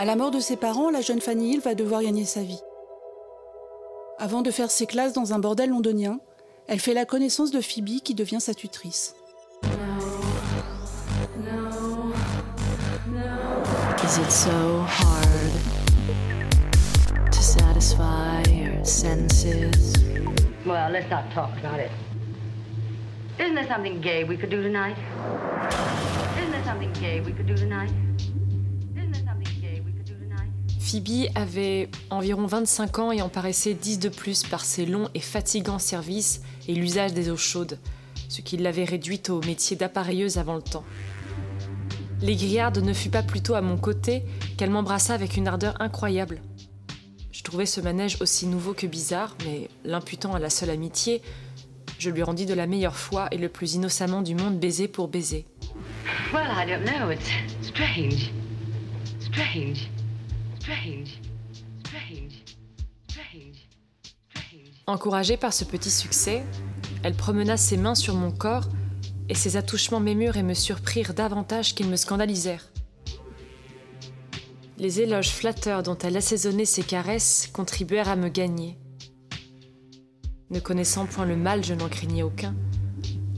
À la mort de ses parents, la jeune Fanny Hill va devoir gagner sa vie. Avant de faire ses classes dans un bordel londonien, elle fait la connaissance de Phoebe qui devient sa tutrice. Is it so hard to satisfy your senses? Well, let's not talk about it. Isn't there something gay we could do tonight? Isn't there something gay we could do tonight? Phoebe avait environ 25 ans et en paraissait 10 de plus par ses longs et fatigants services et l'usage des eaux chaudes, ce qui l'avait réduite au métier d'appareilleuse avant le temps. L'égriarde ne fut pas plutôt à mon côté qu'elle m'embrassa avec une ardeur incroyable. Je trouvais ce manège aussi nouveau que bizarre, mais l'imputant à la seule amitié, je lui rendis de la meilleure foi et le plus innocemment du monde baiser pour baiser. Well, I don't know. It's strange. Strange. Encouragée par ce petit succès, elle promena ses mains sur mon corps et ses attouchements m'émurent et me surprirent davantage qu'ils me scandalisèrent. Les éloges flatteurs dont elle assaisonnait ses caresses contribuèrent à me gagner. Ne connaissant point le mal, je n'en craignais aucun,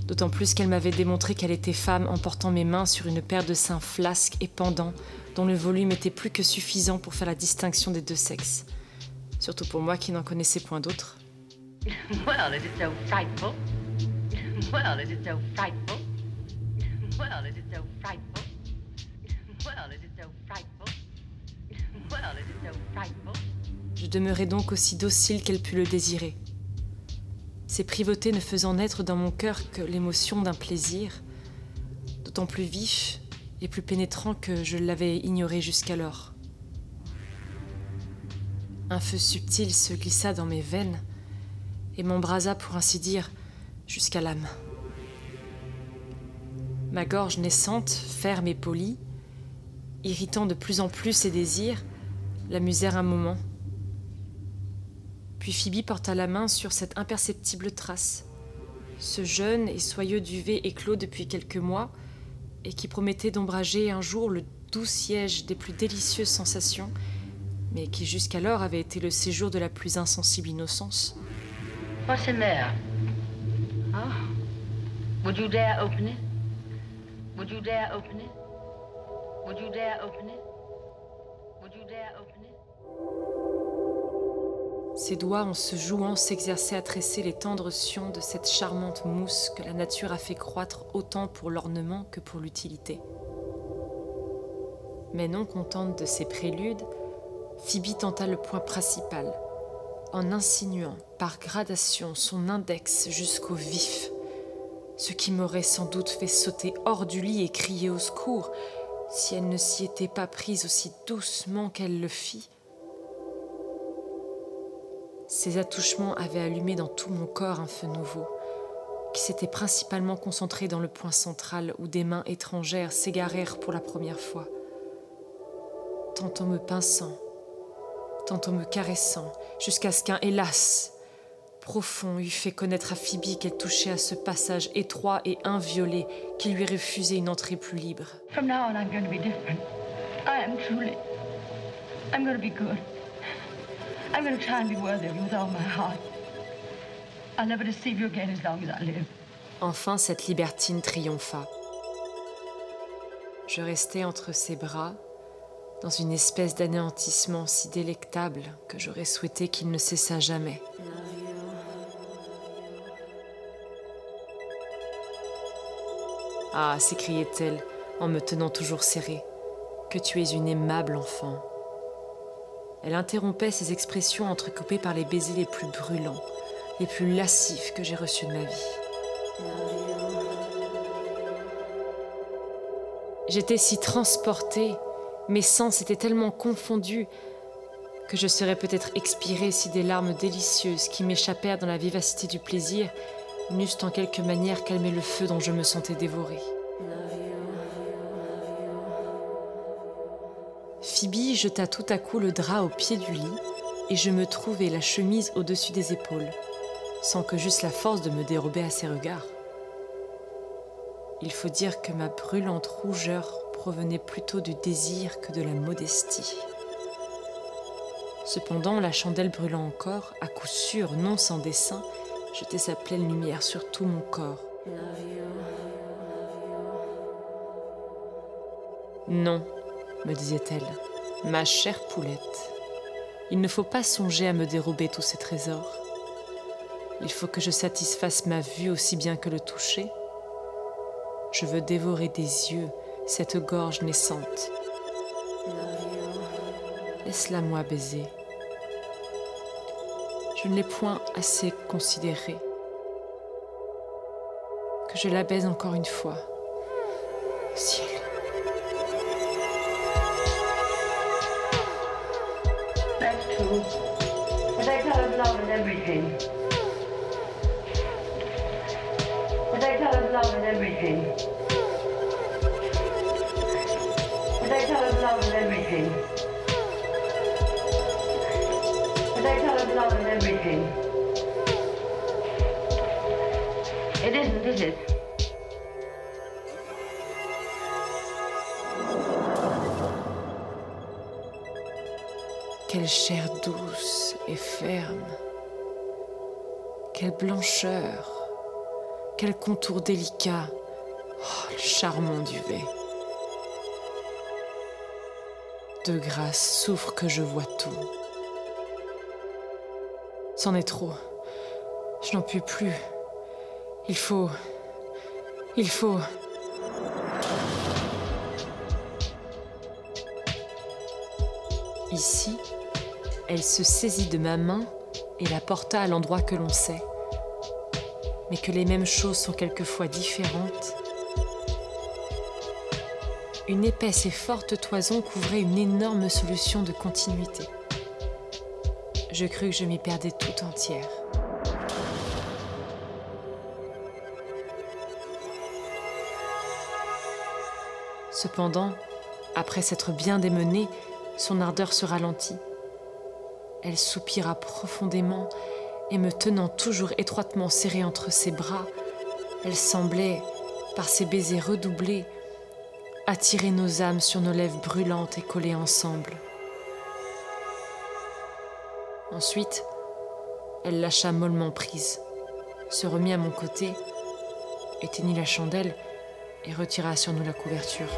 d'autant plus qu'elle m'avait démontré qu'elle était femme en portant mes mains sur une paire de seins flasques et pendants dont le volume était plus que suffisant pour faire la distinction des deux sexes, surtout pour moi qui n'en connaissais point d'autres. Well, is it so frightful? Well, is it so frightful? Well, is it so frightful? Well, is it so frightful? Well, is it so frightful? Je demeurai donc aussi docile qu'elle put le désirer. Ces privautés ne faisant naître dans mon cœur que l'émotion d'un plaisir, d'autant plus vif et plus pénétrant que je l'avais ignoré jusqu'alors. Un feu subtil se glissa dans mes veines et m'embrasa pour ainsi dire jusqu'à l'âme. Ma gorge naissante, ferme et polie, irritant de plus en plus ses désirs, l'amusèrent un moment. Puis Phoebe porta la main sur cette imperceptible trace, ce jeune et soyeux duvet éclos depuis quelques mois et qui promettait d'ombrager un jour le doux siège des plus délicieuses sensations, mais qui jusqu'alors avait été le séjour de la plus insensible innocence. Oh? Would you dare open it? Would? Ses doigts, en se jouant, s'exerçaient à tresser les tendres sions de cette charmante mousse que la nature a fait croître autant pour l'ornement que pour l'utilité. Mais non contente de ces préludes, Phoebe tenta le point principal, en insinuant par gradation son index jusqu'au vif, ce qui m'aurait sans doute fait sauter hors du lit et crier au secours si elle ne s'y était pas prise aussi doucement qu'elle le fit. Ces attouchements avaient allumé dans tout mon corps un feu nouveau, qui s'était principalement concentré dans le point central où des mains étrangères s'égarèrent pour la première fois, tantôt me pinçant, tantôt me caressant, jusqu'à ce qu'un hélas profond eût fait connaître à Phoebe qu'elle touchait à ce passage étroit et inviolé qui lui refusait une entrée plus libre. From now on, I'm going to be different. I am truly. I'm going to be good. I'm going to try and be worthy of you with all my heart. I'll never deceive you again as long as I live. Enfin, cette libertine triompha. Je restai entre ses bras, dans une espèce d'anéantissement si délectable que j'aurais souhaité qu'il ne cessât jamais. Ah, s'écriait-elle en me tenant toujours serré, que tu es une aimable enfant. Elle interrompait ses expressions entrecoupées par les baisers les plus brûlants, les plus lascifs que j'ai reçus de ma vie. J'étais si transportée, mes sens étaient tellement confondus que je serais peut-être expirée si des larmes délicieuses qui m'échappèrent dans la vivacité du plaisir n'eussent en quelque manière calmé le feu dont je me sentais dévorée. Phoebe jeta tout à coup le drap au pied du lit et je me trouvai la chemise au-dessus des épaules, sans que j'eusse la force de me dérober à ses regards. Il faut dire que ma brûlante rougeur provenait plutôt du désir que de la modestie. Cependant, la chandelle brûlant encore, à coup sûr, non sans dessein, jetait sa pleine lumière sur tout mon corps. Non, me disait-elle, ma chère poulette, il ne faut pas songer à me dérober tous ces trésors. Il faut que je satisfasse ma vue aussi bien que le toucher. Je veux dévorer des yeux cette gorge naissante. Laisse-la moi baiser. Je ne l'ai point assez considérée. Que je la baise encore une fois. That's true. But I tell of love and everything. But I tell of love and everything. But I tell of love and everything. But I tell of love and everything. It isn't, is it? Quelle chair douce et ferme. Quelle blancheur. Quel contour délicat. Oh, le charmant duvet. De grâce, souffre que je vois tout. C'en est trop. Je n'en puis plus. Il faut. Il faut. Ici, elle se saisit de ma main et la porta à l'endroit que l'on sait, mais que les mêmes choses sont quelquefois différentes. Une épaisse et forte toison couvrait une énorme solution de continuité. Je crus que je m'y perdais tout entière. Cependant, après s'être bien démenée, son ardeur se ralentit. Elle soupira profondément et me tenant toujours étroitement serrée entre ses bras, elle semblait, par ses baisers redoublés, attirer nos âmes sur nos lèvres brûlantes et collées ensemble. Ensuite, elle lâcha mollement prise, se remit à mon côté, éteignit la chandelle et retira sur nous la couverture.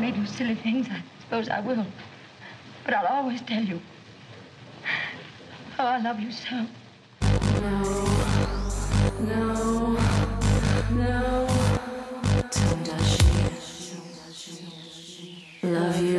May do silly things, I suppose I will. But I'll always tell you. how I love you so. No, no, no. Love you